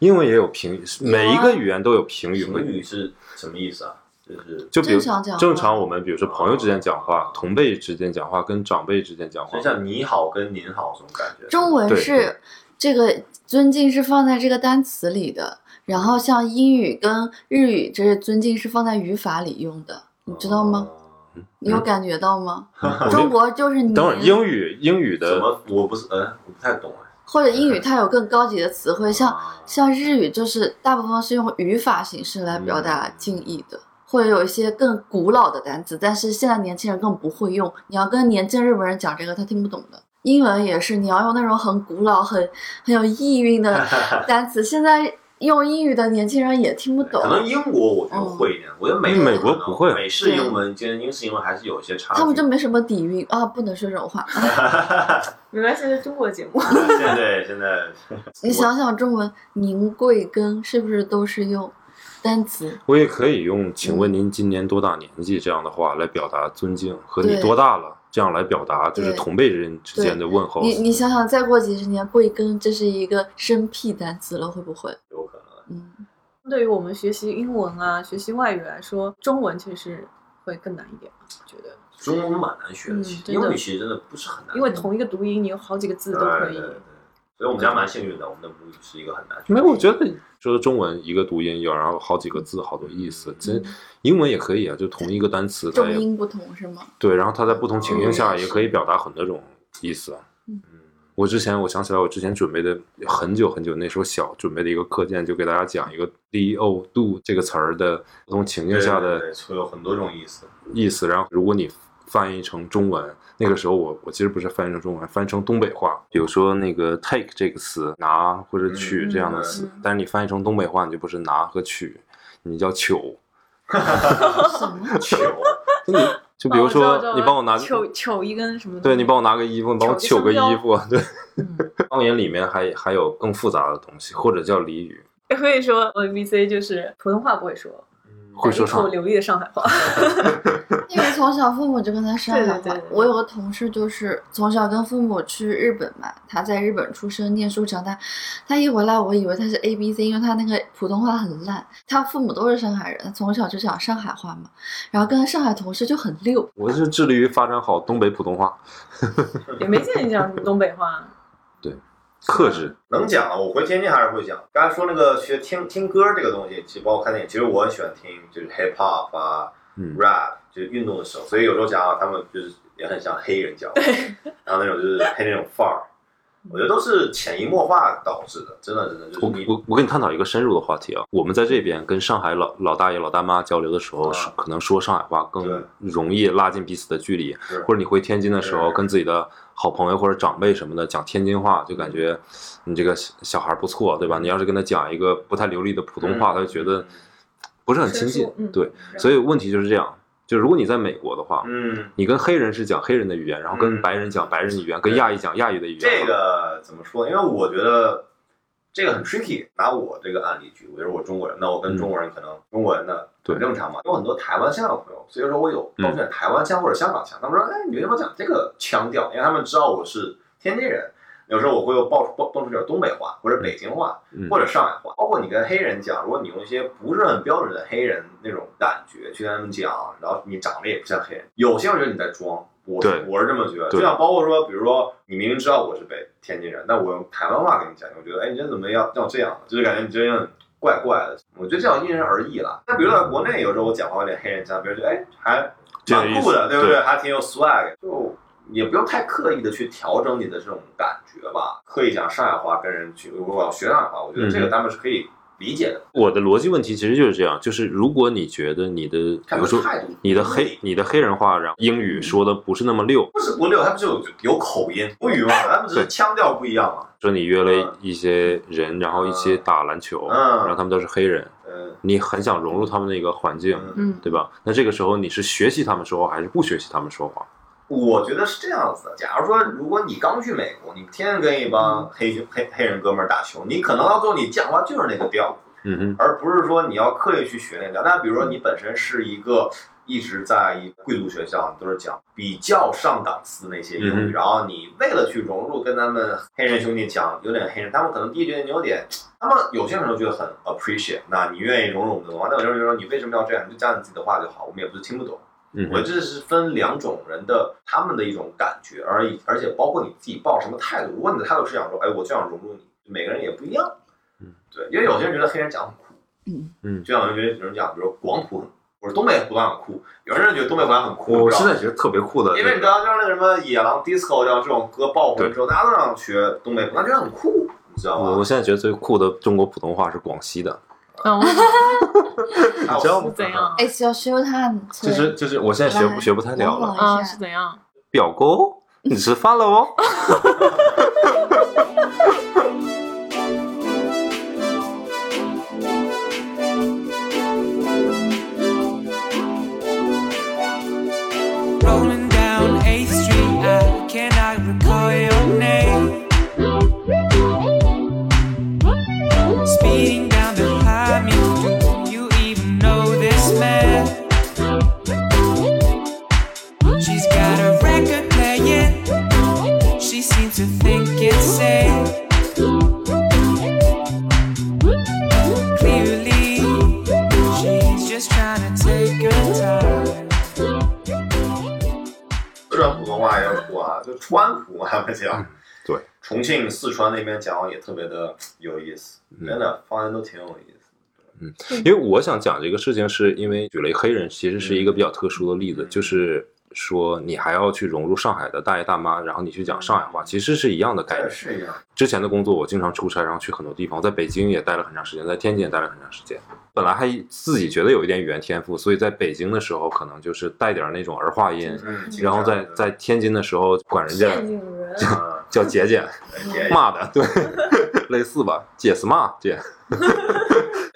英文也有评语，每一个语言都有评语和评语是什么意思啊？就是就比如正常讲正常我们比如说朋友之间讲话，同辈之间讲话，跟长辈之间讲话就，像你好跟您好这种感觉。中文是这个尊敬是放在这个单词里的，然后像英语跟日语，这是尊敬是放在语法里用的，你知道吗？哦你有感觉到吗？<laughs> 我中国就是你，等会儿英语英语的怎么？我不是，嗯，我不太懂哎。或者英语它有更高级的词汇，像啊像日语就是大部分是用语法形式来表达敬意的，或者有一些更古老的单词，但是现在年轻人更不会用。你要跟年轻日本人讲这个，他听不懂的。英文也是，你要用那种很古老、很很有意蕴的 <laughs> 单词，现在用英语的年轻人也听不懂可。能英国我觉得会一点，我觉得美美国不会美式英文跟英式英文还是有一些差距。他们就没什么底蕴啊，不能说这种话。没关系，这是中国节目。现在现在你想想，中文“您贵庚”是不是都是用单词？我也可以用“请问您今年多大年纪”这样的话来表达尊敬，和你多大了这样来表达就是同辈人之间的问候。你你想想，再过几十年，贵庚这是一个生僻单词了，会不会？有可能。嗯对于我们学习英文啊、学习外语来说，中文其实会更难一点，我觉得，中文蛮难学的，嗯英语其实真的不是很难，因为同一个读音，你有好几个字都可以对对。对所以我们家蛮幸运的，我们的母语是一个很难。没有，我觉得说中文一个读音有，然后好几个字，好多意思。其实英文也可以啊，就同一个单词，重音不同是吗？对，然后它在不同情境下嗯也可以表达很多种意思啊。嗯，我之前我想起来，我之前准备的很久很久，那时候小准备的一个课件，就给大家讲一个 do do 这个词儿的不同情境下的对对对会有很多种意思。意思。然后如果你翻译成中文，那个时候我我其实不是翻译成中文，翻译成东北话。比如说那个 take 这个词，拿或者取嗯这样的词，嗯但是你翻译成东北话，你就不是拿和取，你叫糗。什么？球，就 <laughs> 你就比如说你帮我拿糗糗一根什么？对你帮我拿个衣服，你帮我糗个衣服，对。嗯方言里面还还有更复杂的东西，或者叫俚语，可以说我 B C 就是普通话不会说，会说上流利的上海话。<laughs> 因为从小父母就跟他上海话。对对对对我有个同事就是从小跟父母去日本嘛，他在日本出生、念书、长大。他一回来，我以为他是 A B C，因为他那个普通话很烂。他父母都是上海人，他从小就讲上海话嘛，然后跟上海同事就很溜。我是致力于发展好东北普通话，<laughs> 也没见你讲什么东北话。克制。能讲啊，我回天津还是会讲。刚才说那个学听听歌这个东西，其实包括看电影，其实我很喜欢听，就是 hip hop 啊、嗯 rap，就是运动的时候，所以有时候讲啊，他们就是也很像黑人讲话，<laughs> 然后那种就是黑那种范儿，我觉得都是潜移默化导致的，真的真的就是我你我我跟你探讨一个深入的话题啊，我们在这边跟上海老老大爷老大妈交流的时候，啊。是可能说上海话更容易拉近彼此的距离，或者你回天津的时候，跟自己的好朋友或者长辈什么的讲天津话，就感觉你这个小小孩不错，对吧？你要是跟他讲一个不太流利的普通话，他就觉得不是很亲近嗯，对，所以问题就是这样。就如果你在美国的话，嗯，你跟黑人是讲黑人的语言，然后跟嗯白人讲白人的语言，跟亚裔讲亚裔的语言。这个怎么说？因为我觉得这个很 tricky。拿我这个案例举，我就是我中国人，那我跟中国人可能中国人的对很正常嘛。有很多台湾、腔的朋友，所以说我有嗯抱怨台湾腔或者香港腔，他们说：“哎，你为什么讲这个腔调？”因为他们知道我是天津人。有时候我会又爆爆蹦出点东北话，或者北京话，嗯或者上海话。包括你跟黑人讲，如果你用一些不是很标准的黑人那种感觉去跟他们讲，然后你长得也不像黑人，有些人觉得你在装。我我是这么觉得，就像包括说，比如说你明明知道我是北天津人，但我用台湾话跟你讲，我觉得哎，你这怎么要要这样？就是感觉你这样怪怪的。我觉得这样因人而异了。那比如说在国内，有时候我讲话有点黑人腔，别人觉得哎还蛮酷的，对不对还挺有 swag，就也不用太刻意的去调整你的这种感觉吧。刻意讲上海话跟人去，如果我要学上海话，我觉得这个嗯他们是可以理解的。我的逻辑问题其实就是这样，就是如果你觉得你的，比如说态度你的黑你的黑人话，然后英语说的不是那么溜，不是不溜，他不就有有口音母语嘛，他们只是腔调不一样嘛。说你约了一些人，然后一起打篮球，嗯然后他们都是黑人，嗯你很想融入他们那个环境，嗯。嗯，对吧？那这个时候你是学习他们说话，还是不学习他们说话？我觉得是这样子的。假如说，如果你刚去美国，你天天跟一帮黑黑黑人哥们儿打球，你可能到最后你讲话就是那个调，嗯哼，而不是说你要刻意去学那个调。那比如说你本身是一个一直在一贵族学校，都是讲比较上档次那些英语，嗯然后你为了去融入，跟他们黑人兄弟讲有点黑人，他们可能第一觉得你有点，他们有些人就觉得很 appreciate，那你愿意融入我们的文化，但有些人就说你为什么要这样？你就讲你自己的话就好，我们也不是听不懂。嗯，我觉得这是分两种人的他们的一种感觉而已，而且包括你自己抱什么态度。如果你的态度是想说，哎，我就想融入你，每个人也不一样。嗯，对，因为有些人觉得黑人讲很酷，嗯嗯就像有人有人讲，比如说广普很，或者东北普段很酷，有人觉得东北普段很酷，我现在觉得特别酷的，因为你知道，就是那个什么野狼 disco 这样这种歌爆红之后，大家都想学东北普段，觉得很酷，你知道吗我我？现在觉得最酷的中国普通话是广西的，嗯，你知道吗是怎样？It's your show time，就是就是我现在学不学不太了了。啊，模仿一下是怎样？表哥，你吃饭了哦？Rolling 四川那边讲也特别的有意思，嗯。真的方言都挺有意思。嗯因为我想讲这个事情，是因为举了黑人，其实是一个比较特殊的例子，就是说你还要去融入上海的大爷大妈，然后你去讲上海话，其实是一样的概念。是一样。之前的工作我经常出差，然后去很多地方，在北京也待了很长时间，在天津也待了很长时间。本来还自己觉得有一点语言天赋，所以在北京的时候可能就是带点那种儿化音，嗯，然后在在天津的时候管人家天津人，啊叫姐姐骂的，对，<laughs> 类似吧，姐是骂姐。<laughs>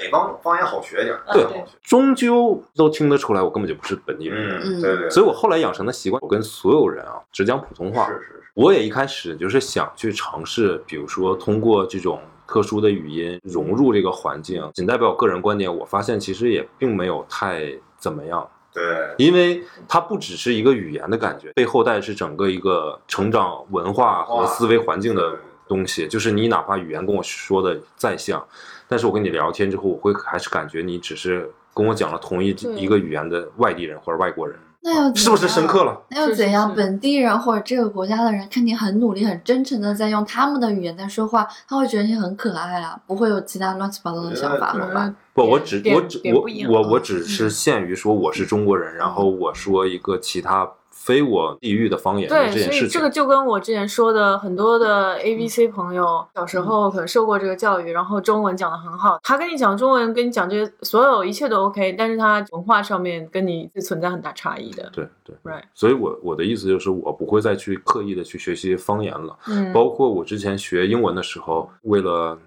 北方方言好学一点儿，对好学。终究都听得出来，我根本就不是本地人。嗯，对对，所以我后来养成的习惯，我跟所有人啊只讲普通话。是是是，我也一开始就是想去尝试，比如说通过这种特殊的语音融入这个环境，仅代表我个人观点。我发现其实也并没有太怎么样，对，因为它不只是一个语言的感觉，背后带是整个一个成长文化和思维环境的东西。就是你哪怕语言跟我说的再像，但是我跟你聊天之后，我会还是感觉你只是跟我讲了同一一个语言的外地人或者外国人，那又是不是深刻了？那又怎样？本地人或者这个国家的人看你很努力、很真诚的在用他们的语言在说话，他会觉得你很可爱啊，不会有其他乱七八糟的想法好吧？不，我只我只我我我嗯只是限于说我是中国人，然后我说一个其他非我地域的方言的对，这件事情所以这个。就跟我之前说的，很多的 A B C 朋友小时候可能受过这个教育，然后中文讲的很好，他跟你讲中文，跟你讲这些所有一切都 OK，但是他文化上面跟你是存在很大差异的。对对 Right 所以我我的意思就是，我不会再去刻意的去学习方言了。嗯，包括我之前学英文的时候，为了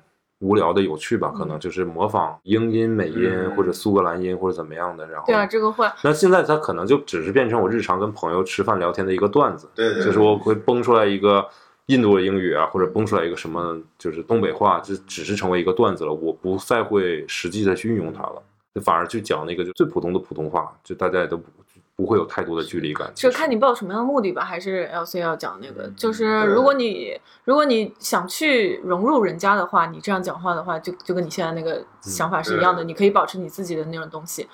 无聊的有趣吧，嗯可能就是模仿英音、美音嗯或者苏格兰音或者怎么样的。然后，对啊，这个会。那现在它可能就只是变成我日常跟朋友吃饭聊天的一个段子。对对，就是我会蹦出来一个印度的英语啊，或者蹦出来一个什么就是东北话，就只是成为一个段子了，我不再会实际的去运用它了，就反而去讲那个就最普通的普通话，就大家也都不不会有太多的距离感。就看你抱什么样的目的吧，还是 L C 要讲那个，就是如果你如果你想去融入人家的话，你这样讲话的话，就就跟你现在那个想法是一样的，对你可以保持你自己的那种东西。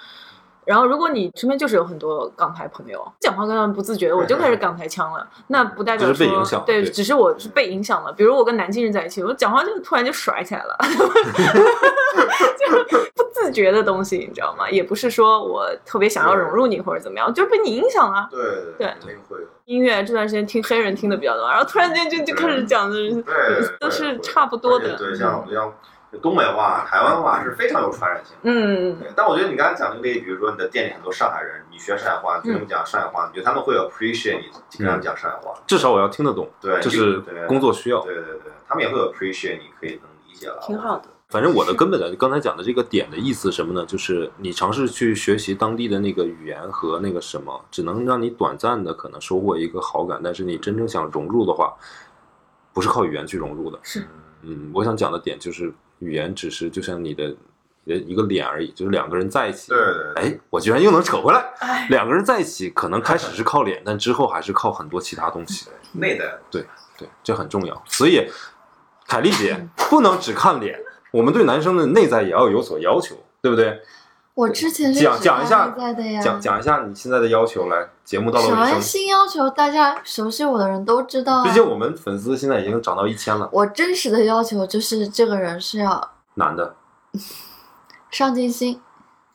然后，如果你身边就是有很多港台朋友，讲话跟他们不自觉的，我就开始港台腔了，那不代表只是被说影响对，对只是我是被影响了。比如我跟南京人在一起，我讲话就突然就甩起来了，就 <laughs> 不自觉的东西，你知道吗？也不是说我特别想要融入你或者怎么样，就是被你影响了。对对对肯定会。音乐这段时间听黑人听的比较多，然后突然间就就开始讲的，对，都是差不多的。对，像像东北话、台湾话是非常有传染性嗯。嗯，对，但我觉得你刚才讲那个例子，比如说你的店里很多上海人，你学上海话，你跟他们讲上海话，你觉得他们会 appreciate 你跟他们讲上海话？至少我要听得懂，对，就是对工作需要。对对对，他们也会 appreciate 你可以能理解了，挺好的。反正我的根本的刚才讲的这个点的意思什么呢？就是你尝试去学习当地的那个语言和那个什么，只能让你短暂的可能收获一个好感，但是你真正想融入的话，不是靠语言去融入的。是嗯，我想讲的点就是语言只是就像你的一个脸而已，就是两个人在一起。对对对，哎，我居然又能扯回来。哎，两个人在一起，可能开始是靠脸，但之后还是靠很多其他东西。内在对，这很重要。所以，凯丽姐不能只看脸，我们对男生的内在也要有所要求，对不对？我之前是讲讲一下。讲讲一下你现在的要求来。节目到了什么，新要求？大家熟悉我的人都知道啊。毕竟我们粉丝现在已经涨到一千了，我真实的要求就是这个人是要男的，<laughs> 上进心，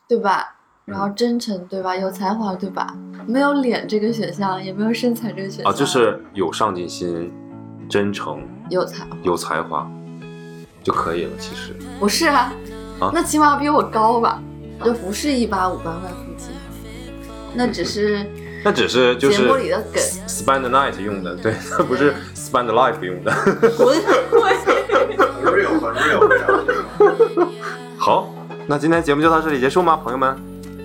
对吧？然后真诚，对吧？有才华，对吧？没有脸这个选项，也没有身材这个选项。啊，就是有上进心、真诚、有才华，有才华就可以了。其实，不是啊？啊那起码比我高吧？就不是一八五八块腹肌，那只是那只是就节是目里的梗。spend the night 用的，对，它不是 spend the life 用的。<laughs> 好，那今天节目就到这里结束吗，朋友们？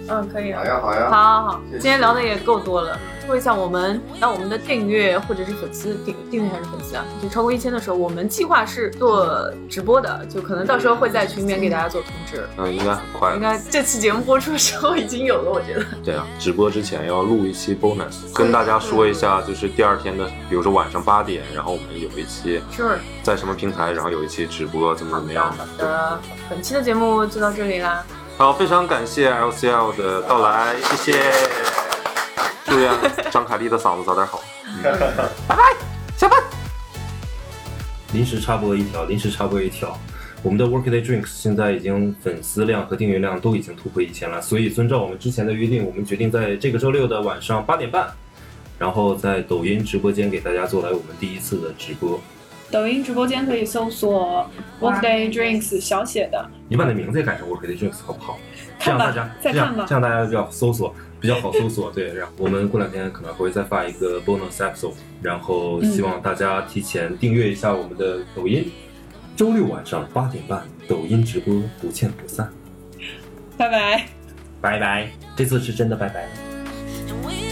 嗯，可以啊好。呀好呀，好好好，今天聊的也够多了。说一下我们，当我们的订阅或者是粉丝订订阅还是粉丝啊，就超过一千的时候，我们计划是做直播的，就可能到时候会在群里面给大家做通知。嗯，应该很快应。该这期节目播出的时候已经有了，我觉得。对啊，直播之前要录一期 bonus，跟大家说一下，就是第二天的，比如说晚上八点，然后我们有一期是，在什么平台，然后有一期直播，怎么怎么样好的，本期的节目就到这里啦。好，非常感谢 LCL 的到来，谢谢。祝愿张凯丽的嗓子早点好。拜拜，下班。临时插播一条，临时插播一条，我们的 Workday Drinks 现在已经粉丝量和订阅量都已经突破一千了，所以遵照我们之前的约定，我们决定在这个周六的晚上八点半，然后在抖音直播间给大家做来我们第一次的直播。抖音直播间可以搜索 Workday Drinks 小写的，你把你名字也改成 Workday Drinks 好不好？这看吧样大家这样再看吧这样大家就要搜索比较好搜索。对，然后我们过两天可能还会再发一个 bonus episode，然后希望大家提前订阅一下我们的抖音。周六晚上八点半，抖音直播不见不散。拜拜。拜拜，这次是真的拜拜了。